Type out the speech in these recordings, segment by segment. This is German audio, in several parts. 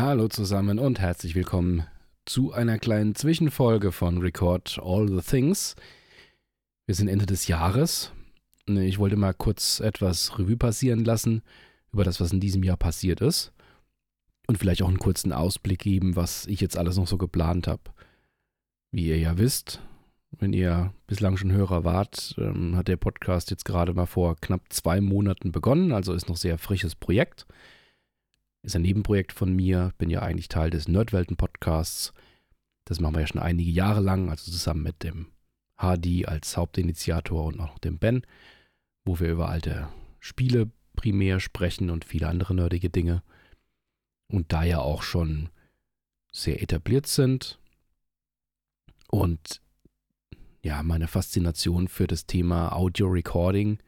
Hallo zusammen und herzlich willkommen zu einer kleinen Zwischenfolge von Record All the Things. Wir sind Ende des Jahres. Ich wollte mal kurz etwas Revue passieren lassen über das, was in diesem Jahr passiert ist. Und vielleicht auch einen kurzen Ausblick geben, was ich jetzt alles noch so geplant habe. Wie ihr ja wisst, wenn ihr bislang schon Hörer wart, ähm, hat der Podcast jetzt gerade mal vor knapp zwei Monaten begonnen, also ist noch sehr frisches Projekt. Ist ein Nebenprojekt von mir, bin ja eigentlich Teil des Nerdwelten-Podcasts. Das machen wir ja schon einige Jahre lang, also zusammen mit dem Hardy als Hauptinitiator und auch dem Ben, wo wir über alte Spiele primär sprechen und viele andere nerdige Dinge. Und da ja auch schon sehr etabliert sind und ja, meine Faszination für das Thema Audio Recording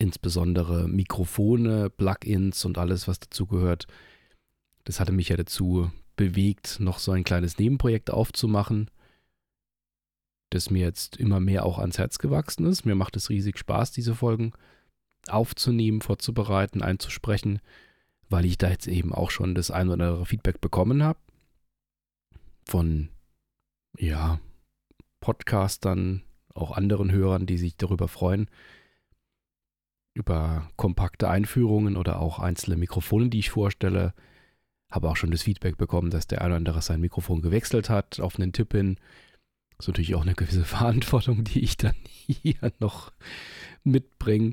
insbesondere Mikrofone, Plugins und alles, was dazu gehört. Das hatte mich ja dazu bewegt, noch so ein kleines Nebenprojekt aufzumachen, das mir jetzt immer mehr auch ans Herz gewachsen ist. Mir macht es riesig Spaß, diese Folgen aufzunehmen, vorzubereiten, einzusprechen, weil ich da jetzt eben auch schon das ein oder andere Feedback bekommen habe von, ja, Podcastern, auch anderen Hörern, die sich darüber freuen, über kompakte Einführungen oder auch einzelne Mikrofone, die ich vorstelle. Habe auch schon das Feedback bekommen, dass der eine oder andere sein Mikrofon gewechselt hat auf einen Tipp hin. Das ist natürlich auch eine gewisse Verantwortung, die ich dann hier noch mitbringe,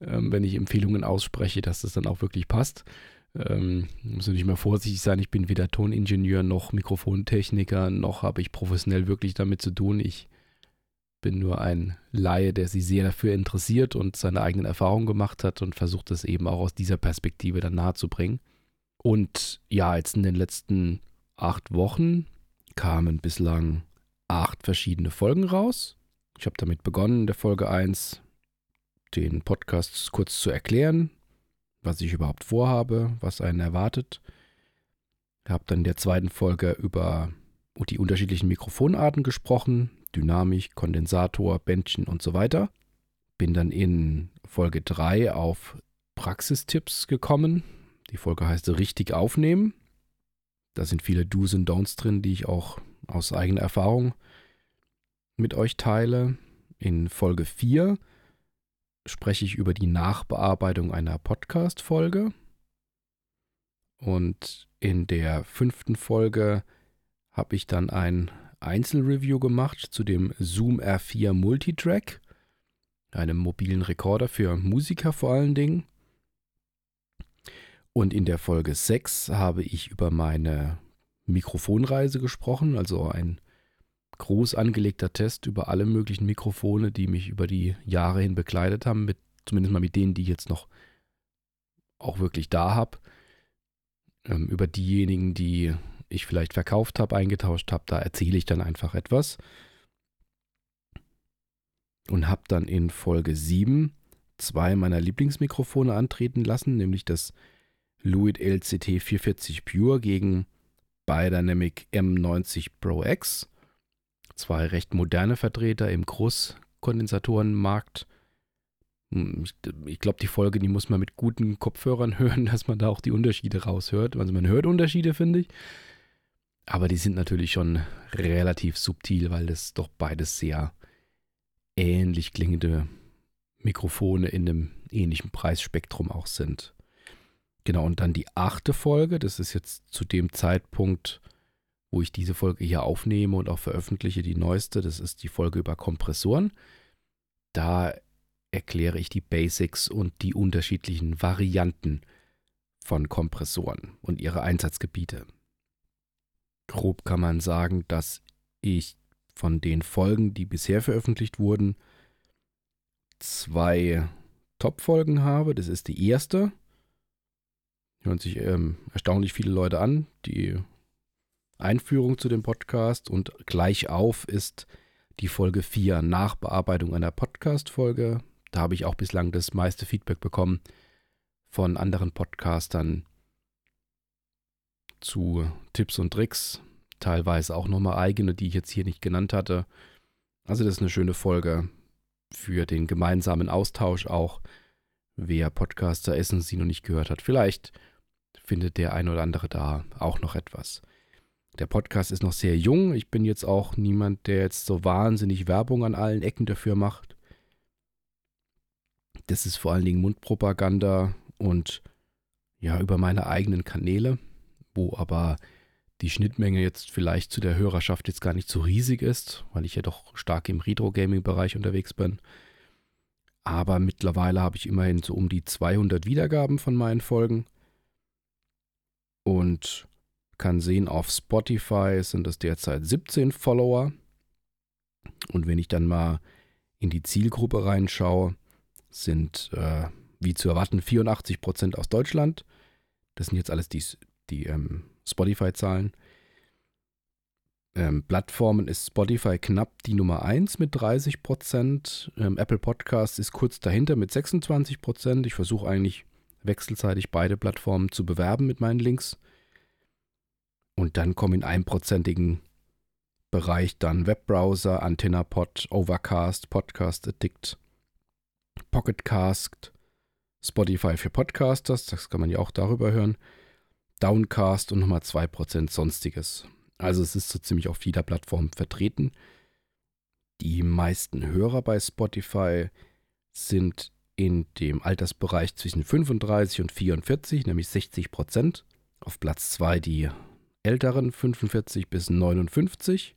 ähm, wenn ich Empfehlungen ausspreche, dass das dann auch wirklich passt. Ähm, muss natürlich mal vorsichtig sein, ich bin weder Toningenieur noch Mikrofontechniker, noch habe ich professionell wirklich damit zu tun. Ich bin nur ein Laie, der sich sehr dafür interessiert und seine eigenen Erfahrungen gemacht hat und versucht es eben auch aus dieser Perspektive dann nahezubringen. Und ja, jetzt in den letzten acht Wochen kamen bislang acht verschiedene Folgen raus. Ich habe damit begonnen, in der Folge 1 den Podcast kurz zu erklären, was ich überhaupt vorhabe, was einen erwartet. Ich habe dann in der zweiten Folge über die unterschiedlichen Mikrofonarten gesprochen, Dynamik, Kondensator, Bändchen und so weiter. Bin dann in Folge 3 auf Praxistipps gekommen. Die Folge heißt Richtig aufnehmen. Da sind viele Do's und Don'ts drin, die ich auch aus eigener Erfahrung mit euch teile. In Folge 4 spreche ich über die Nachbearbeitung einer Podcast-Folge. Und in der fünften Folge habe ich dann ein Einzelreview gemacht zu dem Zoom R4 Multitrack, einem mobilen Rekorder für Musiker vor allen Dingen. Und in der Folge 6 habe ich über meine Mikrofonreise gesprochen, also ein groß angelegter Test über alle möglichen Mikrofone, die mich über die Jahre hin begleitet haben, mit, zumindest mal mit denen, die ich jetzt noch auch wirklich da habe. Ähm, über diejenigen, die ich vielleicht verkauft habe, eingetauscht habe, da erzähle ich dann einfach etwas. Und habe dann in Folge 7 zwei meiner Lieblingsmikrofone antreten lassen, nämlich das Lewitt LCT 440 Pure gegen Biodynamic M90 Pro X. Zwei recht moderne Vertreter im Großkondensatorenmarkt. Hm, ich glaube, die Folge, die muss man mit guten Kopfhörern hören, dass man da auch die Unterschiede raushört. Also man hört Unterschiede, finde ich. Aber die sind natürlich schon relativ subtil, weil das doch beides sehr ähnlich klingende Mikrofone in einem ähnlichen Preisspektrum auch sind. Genau, und dann die achte Folge, das ist jetzt zu dem Zeitpunkt, wo ich diese Folge hier aufnehme und auch veröffentliche, die neueste, das ist die Folge über Kompressoren. Da erkläre ich die Basics und die unterschiedlichen Varianten von Kompressoren und ihre Einsatzgebiete grob kann man sagen, dass ich von den Folgen, die bisher veröffentlicht wurden, zwei Top-Folgen habe. Das ist die erste. Hören sich ähm, erstaunlich viele Leute an. Die Einführung zu dem Podcast und gleich auf ist die Folge 4 Nachbearbeitung einer Podcast-Folge. Da habe ich auch bislang das meiste Feedback bekommen von anderen Podcastern, zu Tipps und Tricks, teilweise auch nochmal eigene, die ich jetzt hier nicht genannt hatte. Also das ist eine schöne Folge für den gemeinsamen Austausch auch. Wer Podcaster Essen sie noch nicht gehört hat, vielleicht findet der ein oder andere da auch noch etwas. Der Podcast ist noch sehr jung. Ich bin jetzt auch niemand, der jetzt so wahnsinnig Werbung an allen Ecken dafür macht. Das ist vor allen Dingen Mundpropaganda und ja, über meine eigenen Kanäle, wo aber die Schnittmenge jetzt vielleicht zu der Hörerschaft jetzt gar nicht so riesig ist, weil ich ja doch stark im Retro-Gaming-Bereich unterwegs bin. Aber mittlerweile habe ich immerhin so um die 200 Wiedergaben von meinen Folgen. Und kann sehen, auf Spotify sind es derzeit 17 Follower. Und wenn ich dann mal in die Zielgruppe reinschaue, sind äh, wie zu erwarten 84% aus Deutschland. Das sind jetzt alles die, die ähm, Spotify-Zahlen. Ähm, Plattformen ist Spotify knapp die Nummer 1 mit 30% Ähm, Apple Podcasts ist kurz dahinter mit 26% Ich versuche eigentlich wechselseitig beide Plattformen zu bewerben mit meinen Links. Und dann kommen in einprozentigen Bereich dann Webbrowser, AntennaPod, Overcast, Podcast Addict, Pocketcast, Spotify für Podcasters, das kann man ja auch darüber hören, Downcast und nochmal 2% Sonstiges. Also es ist so ziemlich auf jeder Plattform vertreten. Die meisten Hörer bei Spotify sind in dem Altersbereich zwischen 35 und 44, nämlich 60 Prozent. Auf Platz 2 die älteren 45 bis 59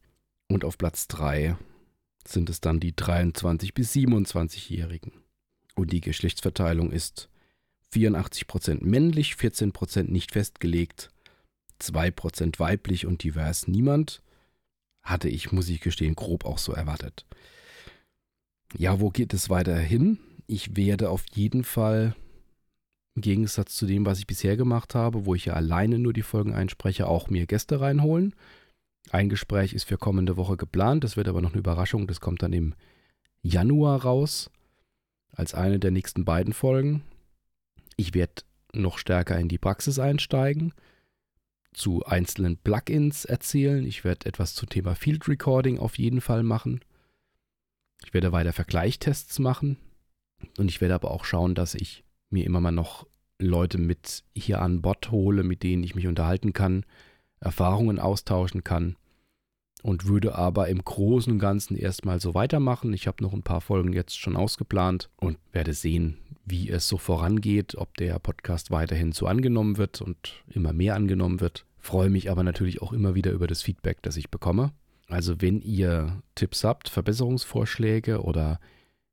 und auf Platz 3 sind es dann die 23 bis 27-Jährigen. Und die Geschlechtsverteilung ist 84% männlich, 14% nicht festgelegt, 2% weiblich und divers niemand. Hatte ich, muss ich gestehen, grob auch so erwartet. Ja, wo geht es weiter hin? Ich werde auf jeden Fall im Gegensatz zu dem, was ich bisher gemacht habe, wo ich ja alleine nur die Folgen einspreche, auch mir Gäste reinholen. Ein Gespräch ist für kommende Woche geplant, das wird aber noch eine Überraschung, das kommt dann im Januar raus, als eine der nächsten beiden Folgen. Ich werde noch stärker in die Praxis einsteigen, zu einzelnen Plugins erzählen. Ich werde etwas zum Thema Field Recording auf jeden Fall machen. Ich werde weiter Vergleichtests machen. Und ich werde aber auch schauen, dass ich mir immer mal noch Leute mit hier an Bord hole, mit denen ich mich unterhalten kann, Erfahrungen austauschen kann und würde aber im Großen und Ganzen erstmal so weitermachen. Ich habe noch ein paar Folgen jetzt schon ausgeplant und werde sehen, wie es so vorangeht, ob der Podcast weiterhin so angenommen wird und immer mehr angenommen wird. Freue mich aber natürlich auch immer wieder über das Feedback, das ich bekomme. Also wenn ihr Tipps habt, Verbesserungsvorschläge oder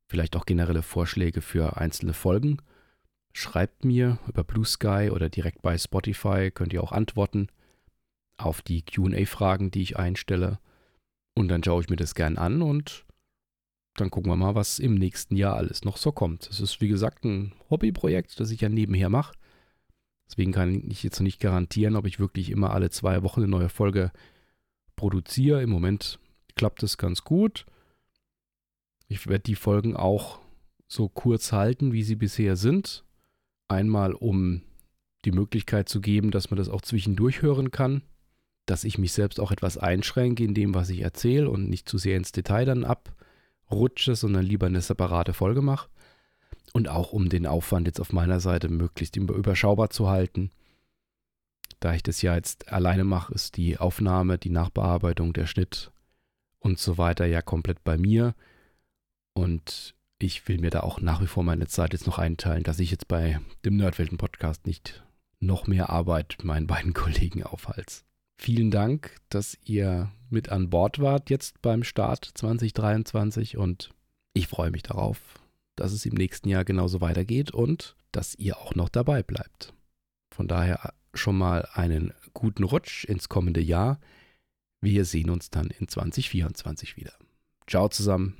vielleicht auch generelle Vorschläge für einzelne Folgen, schreibt mir über Blue Sky oder direkt bei Spotify, könnt ihr auch antworten auf die QA-Fragen, die ich einstelle. Und dann schaue ich mir das gern an und dann gucken wir mal, was im nächsten Jahr alles noch so kommt. Es ist, wie gesagt, ein Hobbyprojekt, das ich ja nebenher mache. Deswegen kann ich jetzt noch nicht garantieren, ob ich wirklich immer alle zwei Wochen eine neue Folge produziere. Im Moment klappt es ganz gut. Ich werde die Folgen auch so kurz halten, wie sie bisher sind. Einmal, um die Möglichkeit zu geben, dass man das auch zwischendurch hören kann. Dass ich mich selbst auch etwas einschränke in dem, was ich erzähle und nicht zu sehr ins Detail dann ab rutsche, sondern lieber eine separate Folge mache. Und auch um den Aufwand jetzt auf meiner Seite möglichst überschaubar zu halten. Da ich das ja jetzt alleine mache, ist die Aufnahme, die Nachbearbeitung, der Schnitt und so weiter ja komplett bei mir. Und ich will mir da auch nach wie vor meine Zeit jetzt noch einteilen, dass ich jetzt bei dem Nerdwelten-Podcast nicht noch mehr Arbeit meinen beiden Kollegen aufhalte. Vielen Dank, dass ihr mit an Bord wart jetzt beim Start 2023 und ich freue mich darauf, dass es im nächsten Jahr genauso weitergeht und dass ihr auch noch dabei bleibt. Von daher schon mal einen guten Rutsch ins kommende Jahr. Wir sehen uns dann in 2024 wieder. Ciao zusammen.